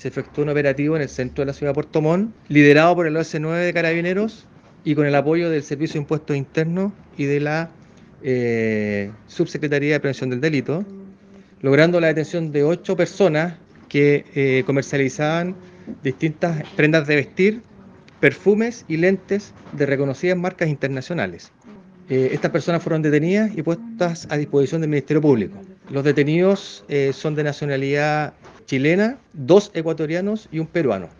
se efectuó un operativo en el centro de la ciudad de Puerto Montt, liderado por el OS9 de Carabineros y con el apoyo del Servicio de Impuestos Internos y de la eh, Subsecretaría de Prevención del Delito, logrando la detención de ocho personas que eh, comercializaban distintas prendas de vestir, perfumes y lentes de reconocidas marcas internacionales. Eh, estas personas fueron detenidas y puestas a disposición del Ministerio Público. Los detenidos son de nacionalidad chilena, dos ecuatorianos y un peruano.